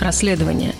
Расследование.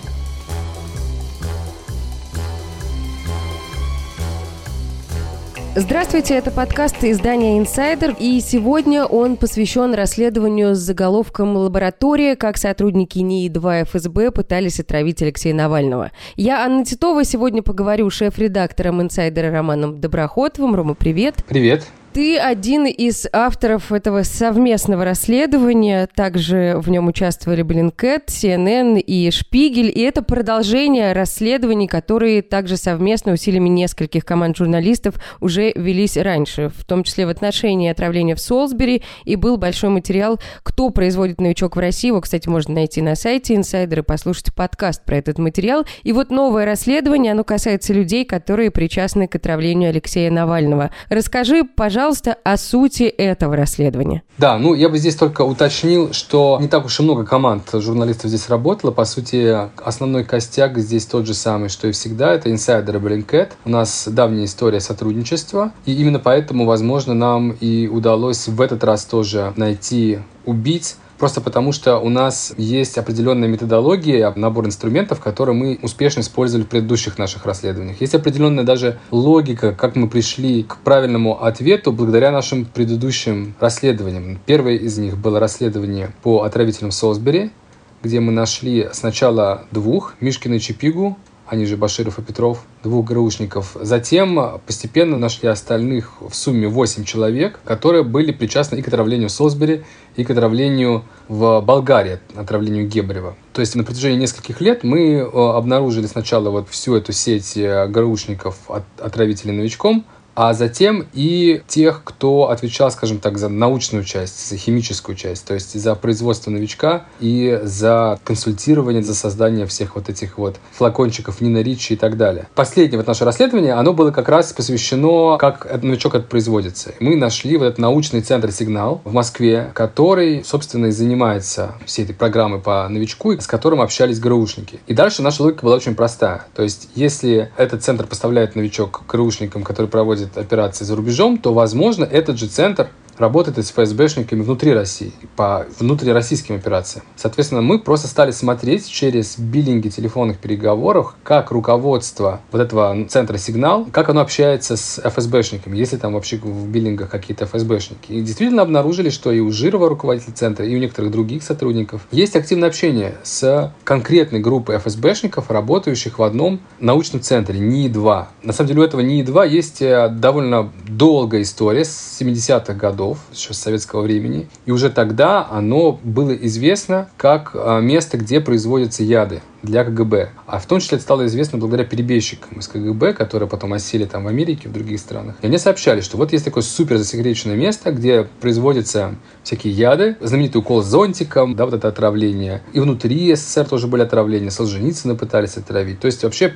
Здравствуйте, это подкаст издания «Инсайдер», и сегодня он посвящен расследованию с заголовком «Лаборатория. Как сотрудники НИИ-2 ФСБ пытались отравить Алексея Навального». Я, Анна Титова, сегодня поговорю с шеф-редактором «Инсайдера» Романом Доброходовым. Рома, привет. Привет. Ты один из авторов этого совместного расследования. Также в нем участвовали Блинкет, CNN и Шпигель. И это продолжение расследований, которые также совместно усилиями нескольких команд журналистов уже велись раньше, в том числе в отношении отравления в Солсбери. И был большой материал «Кто производит новичок в России». Его, кстати, можно найти на сайте Инсайдер и послушать подкаст про этот материал. И вот новое расследование, оно касается людей, которые причастны к отравлению Алексея Навального. Расскажи, пожалуйста, пожалуйста, о сути этого расследования. Да, ну я бы здесь только уточнил, что не так уж и много команд журналистов здесь работало. По сути, основной костяк здесь тот же самый, что и всегда. Это инсайдеры Блинкет. У нас давняя история сотрудничества. И именно поэтому, возможно, нам и удалось в этот раз тоже найти убийц, Просто потому, что у нас есть определенная методология, набор инструментов, которые мы успешно использовали в предыдущих наших расследованиях. Есть определенная даже логика, как мы пришли к правильному ответу благодаря нашим предыдущим расследованиям. Первое из них было расследование по отравителям Солсбери, где мы нашли сначала двух, Мишкина и Чипигу, они же Баширов и Петров, двух ГРУшников. Затем постепенно нашли остальных в сумме 8 человек, которые были причастны и к отравлению Солсбери, и к отравлению в Болгарии, отравлению Гебрева. То есть на протяжении нескольких лет мы э, обнаружили сначала вот всю эту сеть э, ГРУшников, отравителей новичком, а затем и тех, кто отвечал, скажем так, за научную часть, за химическую часть, то есть за производство новичка и за консультирование, за создание всех вот этих вот флакончиков Нина Ричи и так далее. Последнее вот наше расследование, оно было как раз посвящено, как этот новичок это производится. Мы нашли вот этот научный центр «Сигнал» в Москве, который, собственно, и занимается всей этой программой по новичку, с которым общались ГРУшники. И дальше наша логика была очень простая. То есть, если этот центр поставляет новичок ГРУшникам, который проводит проводит операции за рубежом, то, возможно, этот же центр работает с ФСБшниками внутри России, по внутрироссийским операциям. Соответственно, мы просто стали смотреть через биллинги телефонных переговоров, как руководство вот этого центра «Сигнал», как оно общается с ФСБшниками, если там вообще в биллингах какие-то ФСБшники. И действительно обнаружили, что и у Жирова, руководителя центра, и у некоторых других сотрудников есть активное общение с конкретной группой ФСБшников, работающих в одном научном центре, НИИ-2. На самом деле у этого НИИ-2 есть э, довольно долгая история с 70-х годов, городов, еще с советского времени. И уже тогда оно было известно как а, место, где производятся яды для КГБ. А в том числе это стало известно благодаря перебежчикам из КГБ, которые потом осели там в Америке, в других странах. И они сообщали, что вот есть такое супер засекреченное место, где производятся всякие яды, знаменитый укол с зонтиком, да, вот это отравление. И внутри СССР тоже были отравления, Солженицына пытались отравить. То есть вообще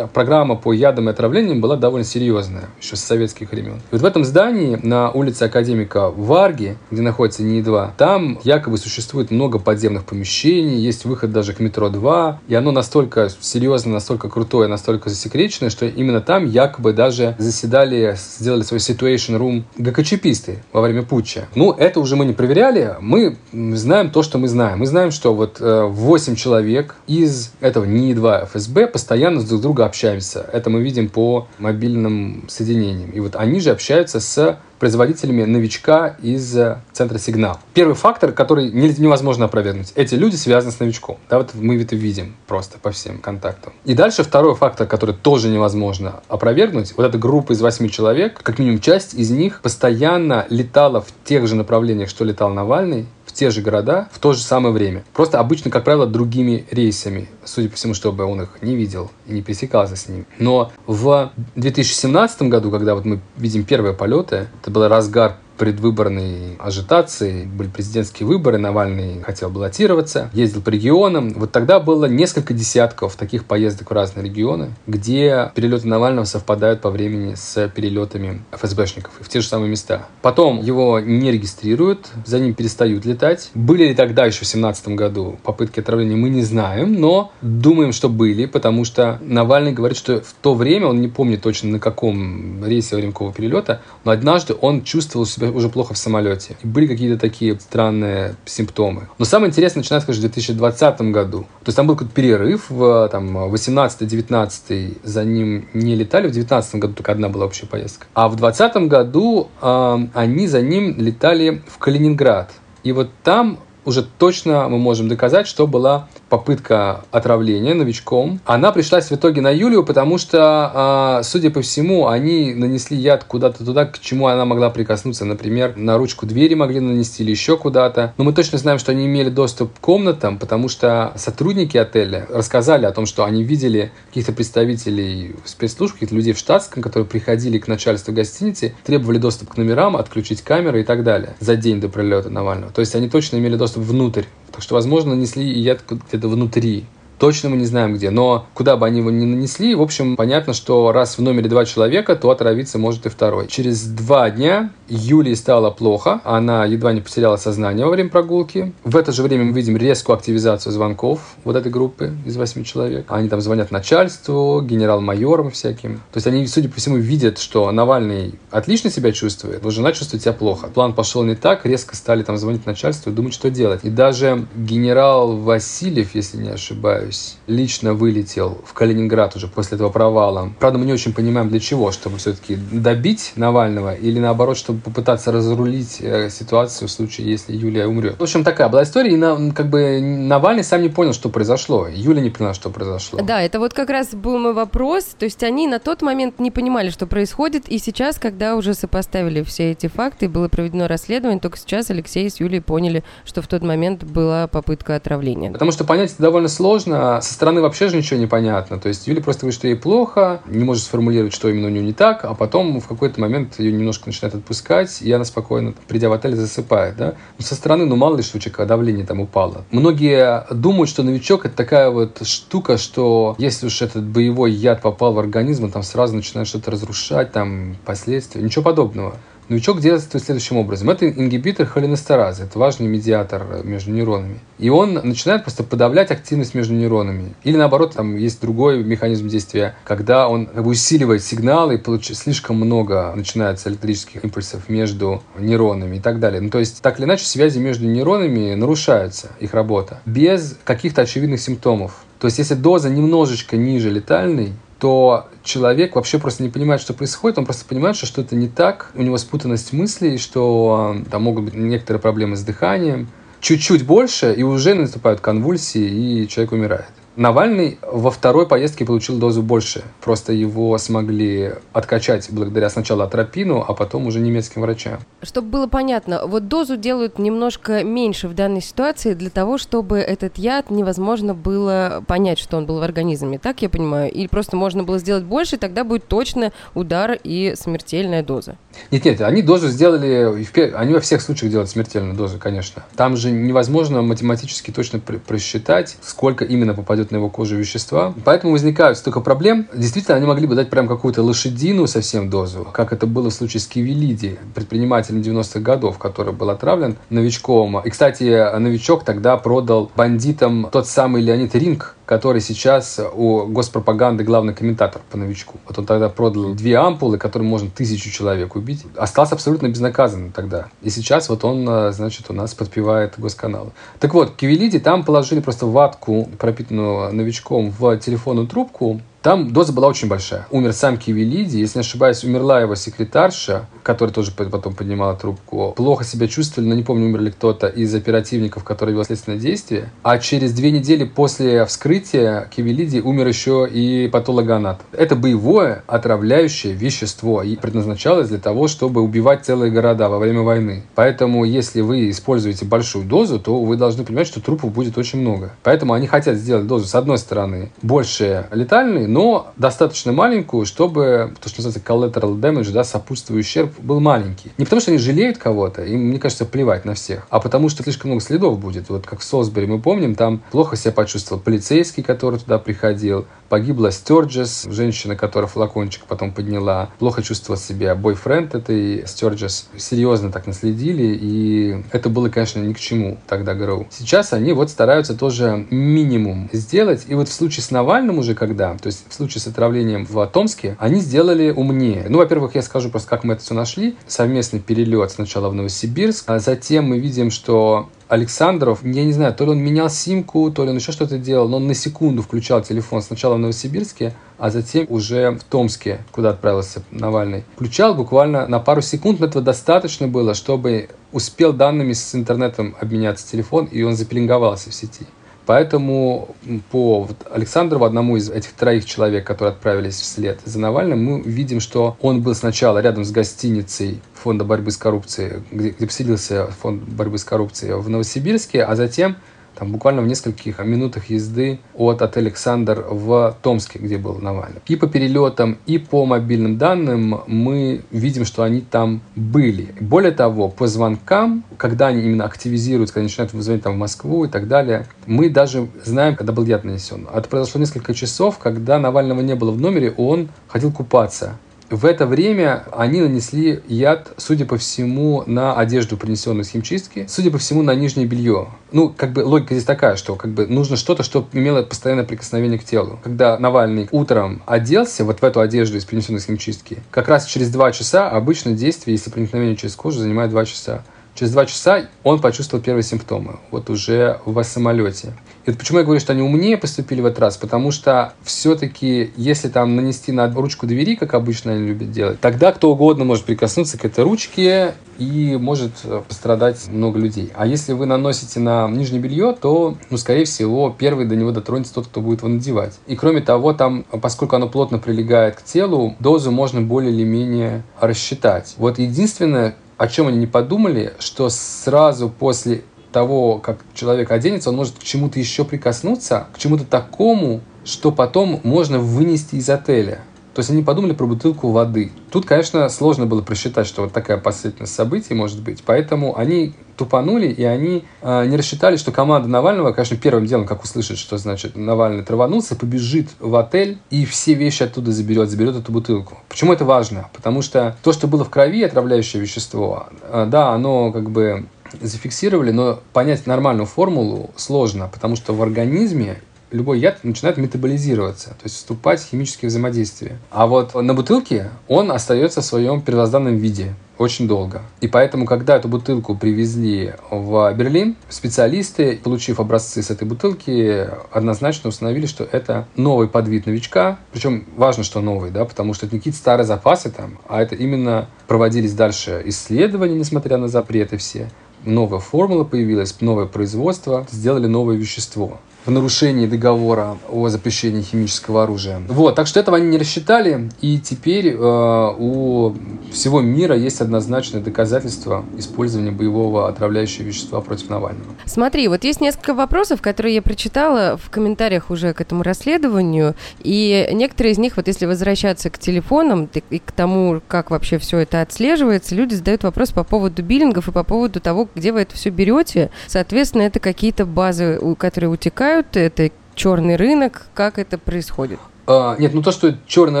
программа по ядам и отравлениям была довольно серьезная, еще с советских времен. И вот в этом здании на улице Академика Варги, где находится НИИ-2, там якобы существует много подземных помещений, есть выход даже к метро 2, и оно настолько серьезное, настолько крутое, настолько засекреченное, что именно там якобы даже заседали, сделали свой situation room ГКЧПисты во время путча. Ну, это уже мы не проверяли. Мы знаем то, что мы знаем. Мы знаем, что вот э, 8 человек из этого НИИ-2 ФСБ постоянно с друг друга общаются. Это мы видим по мобильным соединениям. И вот они же общаются с производителями новичка из э, центра «Сигнал». Первый фактор, который невозможно опровергнуть. Эти люди связаны с новичком. Да, вот мы это видим просто по всем контактам. И дальше второй фактор, который тоже невозможно опровергнуть. Вот эта группа из восьми человек, как минимум часть из них постоянно летала в тех же направлениях, что летал Навальный, те же города в то же самое время. Просто обычно, как правило, другими рейсами, судя по всему, чтобы он их не видел и не пересекался с ними. Но в 2017 году, когда вот мы видим первые полеты, это был разгар предвыборной ажитации, были президентские выборы, Навальный хотел баллотироваться, ездил по регионам. Вот тогда было несколько десятков таких поездок в разные регионы, где перелеты Навального совпадают по времени с перелетами ФСБшников в те же самые места. Потом его не регистрируют, за ним перестают летать. Были ли тогда еще в 2017 году попытки отравления, мы не знаем, но думаем, что были, потому что Навальный говорит, что в то время, он не помнит точно на каком рейсе во время какого перелета, но однажды он чувствовал себя себя уже плохо в самолете. И были какие-то такие странные симптомы. Но самое интересное начинается, конечно, в 2020 году. То есть там был какой-то перерыв в там, 18-19 за ним не летали. В 19 году только одна была общая поездка. А в 2020 году э, они за ним летали в Калининград. И вот там уже точно мы можем доказать, что была попытка отравления новичком. Она пришлась в итоге на Юлию, потому что, а, судя по всему, они нанесли яд куда-то туда, к чему она могла прикоснуться. Например, на ручку двери могли нанести или еще куда-то. Но мы точно знаем, что они имели доступ к комнатам, потому что сотрудники отеля рассказали о том, что они видели каких-то представителей спецслужб, каких-то людей в штатском, которые приходили к начальству гостиницы, требовали доступ к номерам, отключить камеры и так далее за день до прилета Навального. То есть они точно имели доступ внутрь так что, возможно, нанесли яд где-то внутри Точно мы не знаем где. Но куда бы они его ни нанесли, в общем, понятно, что раз в номере два человека, то отравиться может и второй. Через два дня Юлии стало плохо. Она едва не потеряла сознание во время прогулки. В это же время мы видим резкую активизацию звонков вот этой группы из восьми человек. Они там звонят начальству, генерал-майорам всяким. То есть они, судя по всему, видят, что Навальный отлично себя чувствует, но жена чувствует себя плохо. План пошел не так, резко стали там звонить начальству и думать, что делать. И даже генерал Васильев, если не ошибаюсь, лично вылетел в Калининград уже после этого провала. Правда, мы не очень понимаем для чего, чтобы все-таки добить Навального или наоборот, чтобы попытаться разрулить э, ситуацию в случае, если Юлия умрет. В общем, такая была история, и на, как бы Навальный сам не понял, что произошло. Юля не поняла, что произошло. Да, это вот как раз был мой вопрос. То есть они на тот момент не понимали, что происходит, и сейчас, когда уже сопоставили все эти факты, было проведено расследование, только сейчас Алексей с Юлей поняли, что в тот момент была попытка отравления. Потому что понять это довольно сложно, конечно, со стороны вообще же ничего не понятно. То есть Юля просто говорит, что ей плохо, не может сформулировать, что именно у нее не так, а потом в какой-то момент ее немножко начинает отпускать, и она спокойно, придя в отель, засыпает. Да? Но со стороны, ну мало ли что, у давление там упало. Многие думают, что новичок это такая вот штука, что если уж этот боевой яд попал в организм, он там сразу начинает что-то разрушать, там последствия. Ничего подобного. Новичок действует следующим образом. Это ингибитор холинестеразы, это важный медиатор между нейронами. И он начинает просто подавлять активность между нейронами. Или наоборот, там есть другой механизм действия, когда он как бы усиливает сигналы, и получ... слишком много начинается электрических импульсов между нейронами и так далее. Ну, то есть, так или иначе, связи между нейронами нарушаются, их работа, без каких-то очевидных симптомов. То есть, если доза немножечко ниже летальной, то человек вообще просто не понимает, что происходит, он просто понимает, что что-то не так, у него спутанность мыслей, что там могут быть некоторые проблемы с дыханием. Чуть-чуть больше, и уже наступают конвульсии, и человек умирает. Навальный во второй поездке получил дозу больше. Просто его смогли откачать благодаря сначала атропину, а потом уже немецким врачам. Чтобы было понятно, вот дозу делают немножко меньше в данной ситуации для того, чтобы этот яд невозможно было понять, что он был в организме. Так я понимаю? Или просто можно было сделать больше, и тогда будет точно удар и смертельная доза? Нет-нет, они дозу сделали, они во всех случаях делают смертельную дозу, конечно. Там же невозможно математически точно просчитать, сколько именно попадет на его кожу вещества. Поэтому возникают столько проблем. Действительно, они могли бы дать прям какую-то лошадиную совсем дозу, как это было в случае с Кивелиди, предпринимателем 90-х годов, который был отравлен новичком. И, кстати, новичок тогда продал бандитам тот самый Леонид Ринг, который сейчас у госпропаганды главный комментатор по новичку. Вот он тогда продал две ампулы, которым можно тысячу человек убить. Остался абсолютно безнаказанным тогда. И сейчас вот он, э, значит, у нас подпевает госканалы. Так вот, Кивелиди там положили просто ватку, пропитанную новичком, в телефонную трубку, там доза была очень большая. Умер сам Кивелиди, если не ошибаюсь, умерла его секретарша, которая тоже потом поднимала трубку. Плохо себя чувствовали, но не помню, умер ли кто-то из оперативников, которые вел следственное действие. А через две недели после вскрытия Кивелиди умер еще и патологоанат. Это боевое отравляющее вещество и предназначалось для того, чтобы убивать целые города во время войны. Поэтому, если вы используете большую дозу, то вы должны понимать, что трупов будет очень много. Поэтому они хотят сделать дозу, с одной стороны, больше летальной, но достаточно маленькую, чтобы то, что называется collateral damage, да, сопутствующий ущерб был маленький. Не потому, что они жалеют кого-то, им, мне кажется, плевать на всех, а потому, что слишком много следов будет. Вот как в Солсбери мы помним, там плохо себя почувствовал полицейский, который туда приходил, Погибла Стерджес, женщина, которая флакончик потом подняла. Плохо чувствовал себя бойфренд этой Стерджес. Серьезно так наследили, и это было, конечно, ни к чему тогда ГРУ. Сейчас они вот стараются тоже минимум сделать. И вот в случае с Навальным уже когда, то есть в случае с отравлением в Томске, они сделали умнее. Ну, во-первых, я скажу просто, как мы это все нашли. Совместный перелет сначала в Новосибирск, а затем мы видим, что Александров, я не знаю, то ли он менял симку, то ли он еще что-то делал, но он на секунду включал телефон сначала в Новосибирске, а затем уже в Томске, куда отправился Навальный. Включал буквально на пару секунд, но этого достаточно было, чтобы успел данными с интернетом обменяться телефон, и он запеленговался в сети. Поэтому по Александрову, одному из этих троих человек, которые отправились вслед за Навальным, мы видим, что он был сначала рядом с гостиницей Фонда борьбы с коррупцией, где, где поселился Фонд борьбы с коррупцией в Новосибирске, а затем там буквально в нескольких минутах езды от отеля «Александр» в Томске, где был Навальный. И по перелетам, и по мобильным данным мы видим, что они там были. Более того, по звонкам, когда они именно активизируются, когда начинают звонить там в Москву и так далее, мы даже знаем, когда был яд нанесен. Это произошло несколько часов, когда Навального не было в номере, он ходил купаться. В это время они нанесли яд, судя по всему, на одежду, принесенную с химчистки, судя по всему, на нижнее белье. Ну, как бы логика здесь такая, что как бы нужно что-то, что имело постоянное прикосновение к телу. Когда Навальный утром оделся вот в эту одежду из принесенной с химчистки, как раз через два часа обычно действие, если проникновение через кожу, занимает два часа. Через два часа он почувствовал первые симптомы, вот уже в самолете. И вот почему я говорю, что они умнее поступили в этот раз, потому что все-таки, если там нанести на ручку двери, как обычно они любят делать, тогда кто угодно может прикоснуться к этой ручке и может э, пострадать много людей. А если вы наносите на нижнее белье, то, ну, скорее всего, первый до него дотронется тот, кто будет его надевать. И кроме того, там, поскольку оно плотно прилегает к телу, дозу можно более или менее рассчитать. Вот единственное, о чем они не подумали, что сразу после того, как человек оденется, он может к чему-то еще прикоснуться, к чему-то такому, что потом можно вынести из отеля. То есть они подумали про бутылку воды. Тут, конечно, сложно было просчитать, что вот такая последовательность событий может быть. Поэтому они тупанули, и они э, не рассчитали, что команда Навального, конечно, первым делом, как услышит, что значит Навальный траванулся, побежит в отель и все вещи оттуда заберет, заберет эту бутылку. Почему это важно? Потому что то, что было в крови, отравляющее вещество, э, да, оно как бы зафиксировали, но понять нормальную формулу сложно, потому что в организме любой яд начинает метаболизироваться, то есть вступать в химические взаимодействия. А вот на бутылке он остается в своем первозданном виде очень долго. И поэтому, когда эту бутылку привезли в Берлин, специалисты, получив образцы с этой бутылки, однозначно установили, что это новый подвид новичка. Причем важно, что новый, да, потому что это не какие-то старые запасы там, а это именно проводились дальше исследования, несмотря на запреты все. Новая формула появилась, новое производство, сделали новое вещество в нарушении договора о запрещении химического оружия. Вот, так что этого они не рассчитали, и теперь э, у всего мира есть однозначное доказательство использования боевого отравляющего вещества против Навального. Смотри, вот есть несколько вопросов, которые я прочитала в комментариях уже к этому расследованию, и некоторые из них, вот если возвращаться к телефонам и к тому, как вообще все это отслеживается, люди задают вопрос по поводу биллингов и по поводу того, где вы это все берете. Соответственно, это какие-то базы, которые утекают покупают, это черный рынок, как это происходит? А, нет, ну то, что черный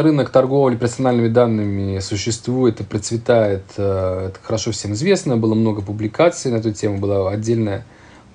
рынок торговли персональными данными существует и процветает, э, это хорошо всем известно. Было много публикаций на эту тему, была отдельная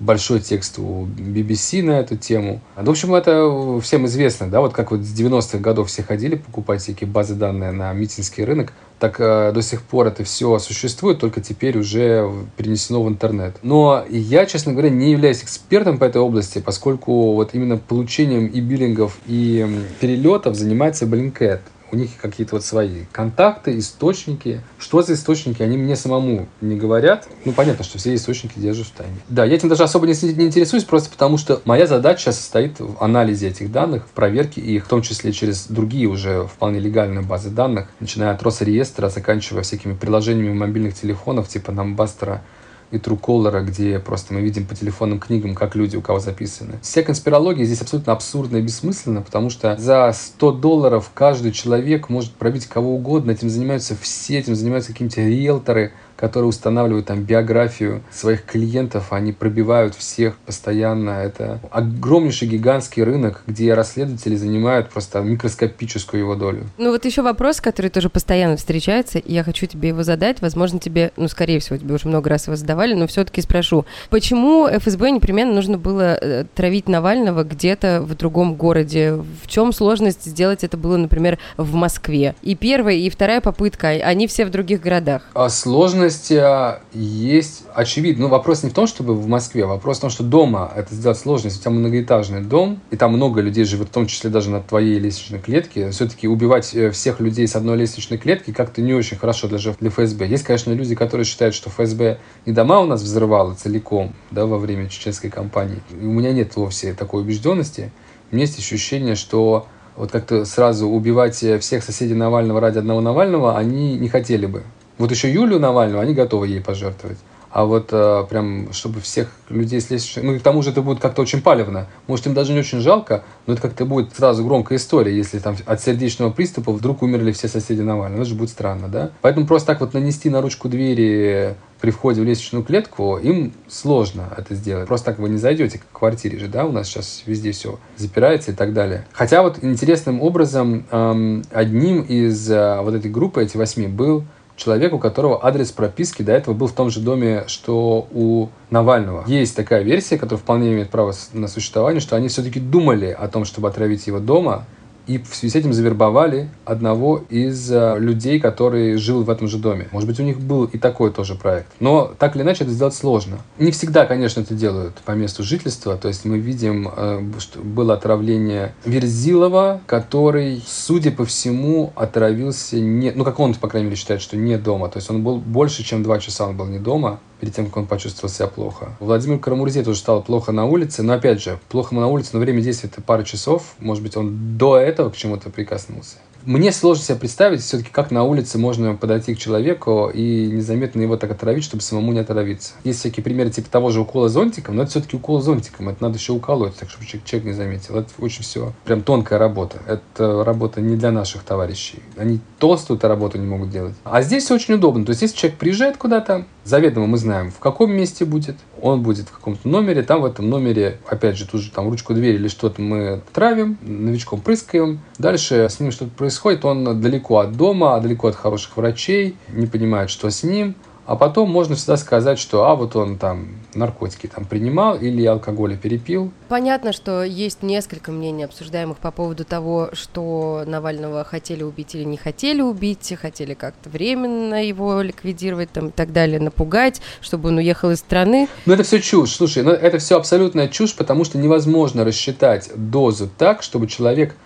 большой текст у BBC на эту тему. В общем, это всем известно, да, вот как вот с 90-х годов все ходили покупать всякие базы данных на митинский рынок, так э, до сих пор это все существует, только теперь уже перенесено в интернет. Но я, честно говоря, не являюсь экспертом по этой области, поскольку вот именно получением и биллингов, и перелетов занимается Blinkett у них какие-то вот свои контакты, источники. Что за источники, они мне самому не говорят. Ну, понятно, что все источники держат в тайне. Да, я этим даже особо не, не интересуюсь, просто потому что моя задача состоит в анализе этих данных, в проверке их, в том числе через другие уже вполне легальные базы данных, начиная от Росреестра, заканчивая всякими приложениями мобильных телефонов, типа Намбастера, и Truecaller, где просто мы видим по телефонным книгам, как люди у кого записаны. Вся конспирология здесь абсолютно абсурдна и бессмысленна, потому что за 100 долларов каждый человек может пробить кого угодно, этим занимаются все, этим занимаются какие-нибудь риэлторы, которые устанавливают там биографию своих клиентов, они пробивают всех постоянно. Это огромнейший гигантский рынок, где расследователи занимают просто микроскопическую его долю. Ну вот еще вопрос, который тоже постоянно встречается, и я хочу тебе его задать. Возможно, тебе, ну, скорее всего, тебе уже много раз его задавали, но все-таки спрошу. Почему ФСБ непременно нужно было э, травить Навального где-то в другом городе? В чем сложность сделать это было, например, в Москве? И первая, и вторая попытка, они все в других городах. А сложности а, есть, очевидно. Ну, вопрос не в том, чтобы в Москве, вопрос в том, что дома это сделать сложно. Если у тебя многоэтажный дом, и там много людей живет, в том числе даже на твоей лестничной клетке, все-таки убивать э, всех людей с одной лестничной клетки как-то не очень хорошо даже для ФСБ. Есть, конечно, люди, которые считают, что ФСБ и дома у нас взрывало целиком, да, во время чеченской кампании. И у меня нет вовсе такой убежденности. У меня есть ощущение, что вот как-то сразу убивать всех соседей Навального ради одного Навального они не хотели бы. Вот еще Юлю Навальную они готовы ей пожертвовать. А вот э, прям, чтобы всех людей слезть... Ну, и к тому же это будет как-то очень палевно. Может, им даже не очень жалко, но это как-то будет сразу громкая история, если там от сердечного приступа вдруг умерли все соседи Навального. Это же будет странно, да? Поэтому просто так вот нанести на ручку двери при входе в лестничную клетку, им сложно это сделать. Просто так вы не зайдете к квартире же, да, у нас сейчас везде все запирается и так далее. Хотя вот интересным образом эм, одним из э, вот этой группы, эти восьми, был человек, у которого адрес прописки до этого был в том же доме, что у Навального. Есть такая версия, которая вполне имеет право на существование, что они все-таки думали о том, чтобы отравить его дома, и в связи с этим завербовали одного из э, людей, который жил в этом же доме. Может быть, у них был и такой тоже проект. Но так или иначе это сделать сложно. Не всегда, конечно, это делают по месту жительства. То есть мы видим, э, что было отравление Верзилова, который, судя по всему, отравился не... Ну, как он, по крайней мере, считает, что не дома. То есть он был больше, чем два часа он был не дома перед тем, как он почувствовал себя плохо. Владимир Карамурзе тоже стало плохо на улице, но опять же, плохо на улице, но время действия это пара часов, может быть, он до этого к чему-то прикоснулся. Мне сложно себе представить все-таки, как на улице можно подойти к человеку и незаметно его так отравить, чтобы самому не отравиться. Есть всякие примеры типа того же укола зонтиком, но это все-таки укол зонтиком. Это надо еще уколоть, так чтобы человек не заметил. Это очень все прям тонкая работа. Это работа не для наших товарищей. Они толстую эту работу не могут делать. А здесь все очень удобно. То есть, если человек приезжает куда-то, заведомо мы знаем, в каком месте будет, он будет в каком-то номере, там в этом номере, опять же, тут же там ручку двери или что-то мы травим, новичком прыскаем, дальше с ним что-то происходит, он далеко от дома, далеко от хороших врачей, не понимает, что с ним, а потом можно всегда сказать, что а вот он там наркотики там принимал или алкоголя перепил. Понятно, что есть несколько мнений обсуждаемых по поводу того, что Навального хотели убить или не хотели убить, хотели как-то временно его ликвидировать там, и так далее, напугать, чтобы он уехал из страны. Но это все чушь. Слушай, ну это все абсолютная чушь, потому что невозможно рассчитать дозу так, чтобы человек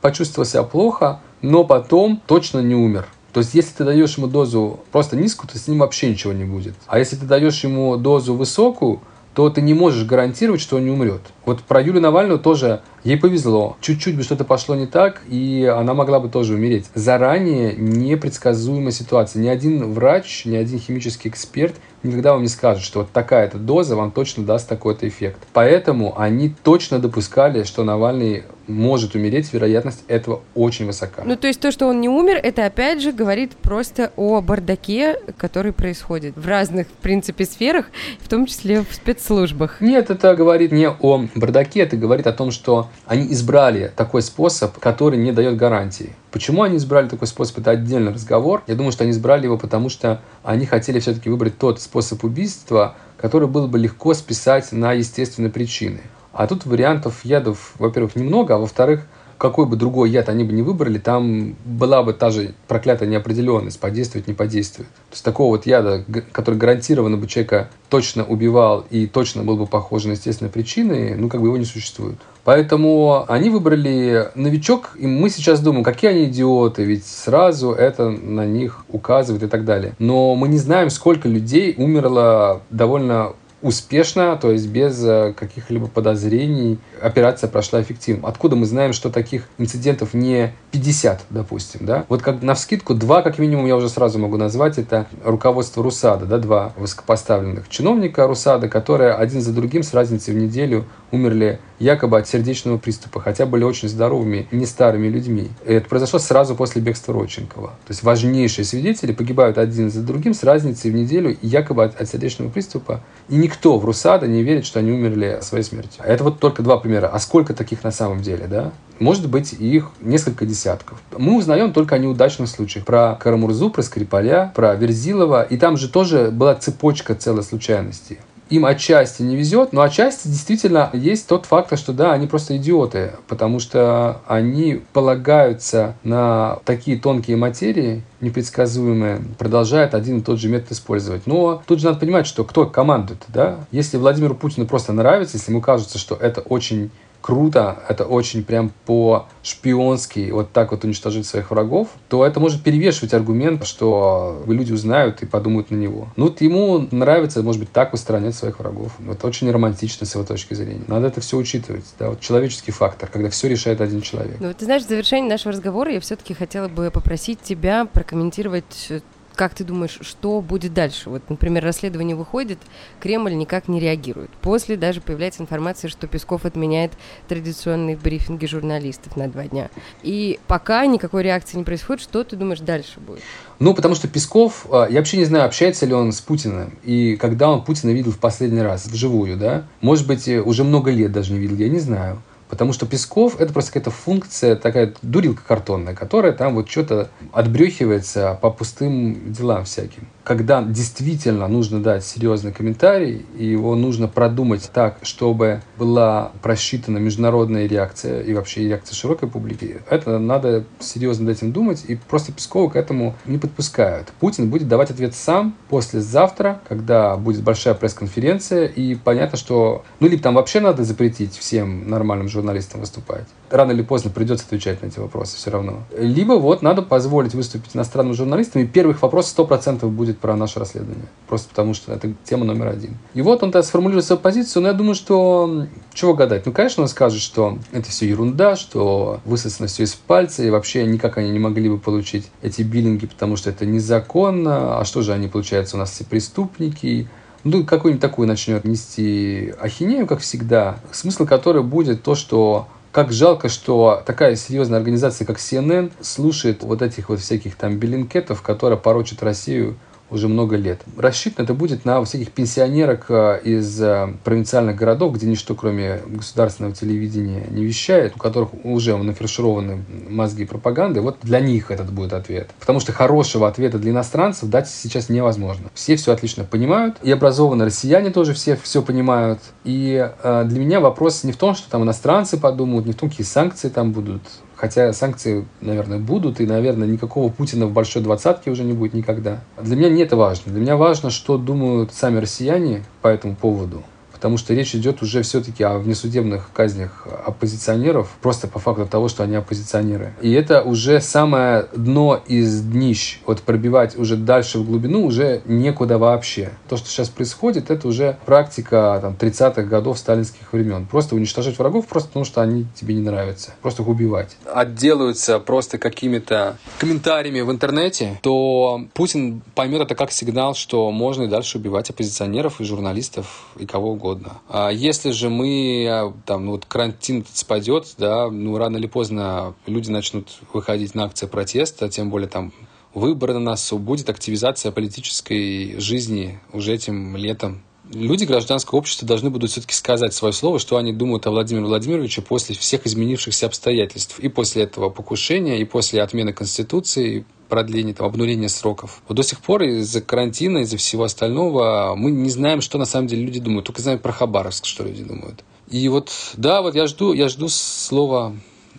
почувствовал себя плохо, но потом точно не умер. То есть, если ты даешь ему дозу просто низкую, то с ним вообще ничего не будет. А если ты даешь ему дозу высокую, то ты не можешь гарантировать, что он не умрет. Вот про Юлию Навальную тоже ей повезло. Чуть-чуть бы что-то пошло не так, и она могла бы тоже умереть. Заранее непредсказуемая ситуация. Ни один врач, ни один химический эксперт никогда вам не скажет, что вот такая-то доза вам точно даст такой-то эффект. Поэтому они точно допускали, что Навальный может умереть, вероятность этого очень высока. Ну, то есть то, что он не умер, это опять же говорит просто о бардаке, который происходит в разных, в принципе, сферах, в том числе в спецслужбах. Нет, это говорит не о бардаке, это говорит о том, что они избрали такой способ, который не дает гарантии. Почему они избрали такой способ, это отдельный разговор. Я думаю, что они избрали его, потому что они хотели все-таки выбрать тот способ убийства, который было бы легко списать на естественные причины. А тут вариантов ядов, во-первых, немного, а во-вторых, какой бы другой яд они бы не выбрали, там была бы та же проклятая неопределенность, подействует, не подействует. То есть такого вот яда, который гарантированно бы человека точно убивал и точно был бы похож на естественные причины, ну как бы его не существует. Поэтому они выбрали новичок, и мы сейчас думаем, какие они идиоты, ведь сразу это на них указывает и так далее. Но мы не знаем, сколько людей умерло довольно успешно, то есть без э, каких-либо подозрений операция прошла эффективно. Откуда мы знаем, что таких инцидентов не 50, допустим, да? Вот как на вскидку два, как минимум, я уже сразу могу назвать, это руководство РУСАДА, да, два высокопоставленных чиновника РУСАДА, которые один за другим с разницей в неделю умерли якобы от сердечного приступа, хотя были очень здоровыми, не старыми людьми. И это произошло сразу после бегства Родченкова. То есть важнейшие свидетели погибают один за другим с разницей в неделю якобы от, от сердечного приступа. И никто в Русада не верит, что они умерли своей смертью. Это вот только два примера. А сколько таких на самом деле, да? Может быть, их несколько десятков. Мы узнаем только о неудачных случаях. Про Карамурзу, про Скрипаля, про Верзилова. И там же тоже была цепочка целой случайностей им отчасти не везет, но отчасти действительно есть тот факт, что да, они просто идиоты, потому что они полагаются на такие тонкие материи, непредсказуемые, продолжают один и тот же метод использовать. Но тут же надо понимать, что кто командует, да? Если Владимиру Путину просто нравится, если ему кажется, что это очень круто, это очень прям по-шпионски вот так вот уничтожить своих врагов, то это может перевешивать аргумент, что люди узнают и подумают на него. Ну, вот ему нравится, может быть, так устранять своих врагов. Это очень романтично с его точки зрения. Надо это все учитывать. Да, вот человеческий фактор, когда все решает один человек. Ну, ты знаешь, в завершении нашего разговора я все-таки хотела бы попросить тебя прокомментировать как ты думаешь, что будет дальше? Вот, например, расследование выходит, Кремль никак не реагирует. После даже появляется информация, что Песков отменяет традиционные брифинги журналистов на два дня. И пока никакой реакции не происходит, что ты думаешь дальше будет? Ну, потому что Песков, а, я вообще не знаю, общается ли он с Путиным, и когда он Путина видел в последний раз, вживую, да? Может быть, э, уже много лет даже не видел, я не знаю. Потому что Песков – это просто какая-то функция, такая дурилка картонная, которая там вот что-то отбрехивается по пустым делам всяким когда действительно нужно дать серьезный комментарий, и его нужно продумать так, чтобы была просчитана международная реакция и вообще реакция широкой публики, это надо серьезно над этим думать, и просто Пескова к этому не подпускают. Путин будет давать ответ сам послезавтра, когда будет большая пресс-конференция, и понятно, что, ну, либо там вообще надо запретить всем нормальным журналистам выступать, рано или поздно придется отвечать на эти вопросы все равно. Либо вот надо позволить выступить иностранным журналистам, и первых вопросов 100% будет про наше расследование. Просто потому, что это тема номер один. И вот он тогда сформулирует свою позицию, но я думаю, что чего гадать? Ну, конечно, он скажет, что это все ерунда, что высосано все из пальца, и вообще никак они не могли бы получить эти биллинги, потому что это незаконно. А что же они, получается, у нас все преступники? ну, какую-нибудь такую начнет нести ахинею, как всегда, смысл которой будет то, что как жалко, что такая серьезная организация, как CNN, слушает вот этих вот всяких там белинкетов, которые порочат Россию уже много лет. Рассчитано это будет на всяких пенсионерок э, из э, провинциальных городов, где ничто кроме государственного телевидения не вещает, у которых уже нафаршированы мозги пропаганды. Вот для них этот будет ответ. Потому что хорошего ответа для иностранцев дать сейчас невозможно. Все все отлично понимают, и образованные россияне тоже все все понимают. И э, для меня вопрос не в том, что там иностранцы подумают, не в том, какие санкции там будут Хотя санкции, наверное, будут, и, наверное, никакого Путина в большой двадцатке уже не будет никогда. Для меня не это важно. Для меня важно, что думают сами россияне по этому поводу потому что речь идет уже все-таки о внесудебных казнях оппозиционеров, просто по факту того, что они оппозиционеры. И это уже самое дно из днищ. Вот пробивать уже дальше в глубину уже некуда вообще. То, что сейчас происходит, это уже практика там, 30-х годов сталинских времен. Просто уничтожать врагов просто потому, что они тебе не нравятся. Просто их убивать. Отделаются просто какими-то комментариями в интернете, то Путин поймет это как сигнал, что можно и дальше убивать оппозиционеров и журналистов и кого угодно угодно. А если же мы, а, там, ну, вот карантин спадет, да, ну, рано или поздно люди начнут выходить на акции протеста, тем более там выборы на нас, будет активизация политической жизни уже этим летом. Люди гражданского общества должны будут все-таки сказать свое слово, что они думают о Владимире Владимировиче после всех изменившихся обстоятельств. И после этого покушения, и после отмены Конституции, продление, там, обнуление сроков. Вот до сих пор из-за карантина, из-за всего остального мы не знаем, что на самом деле люди думают. Только знаем про Хабаровск, что люди думают. И вот, да, вот я жду, я жду слова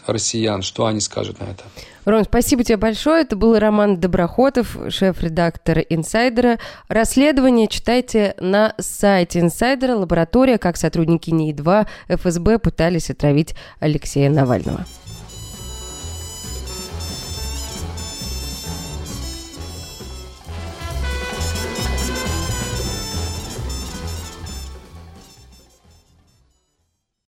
россиян, что они скажут на это. Ром, спасибо тебе большое. Это был Роман Доброхотов, шеф-редактор «Инсайдера». Расследование читайте на сайте «Инсайдера». Лаборатория, как сотрудники НИИ-2 ФСБ пытались отравить Алексея Навального.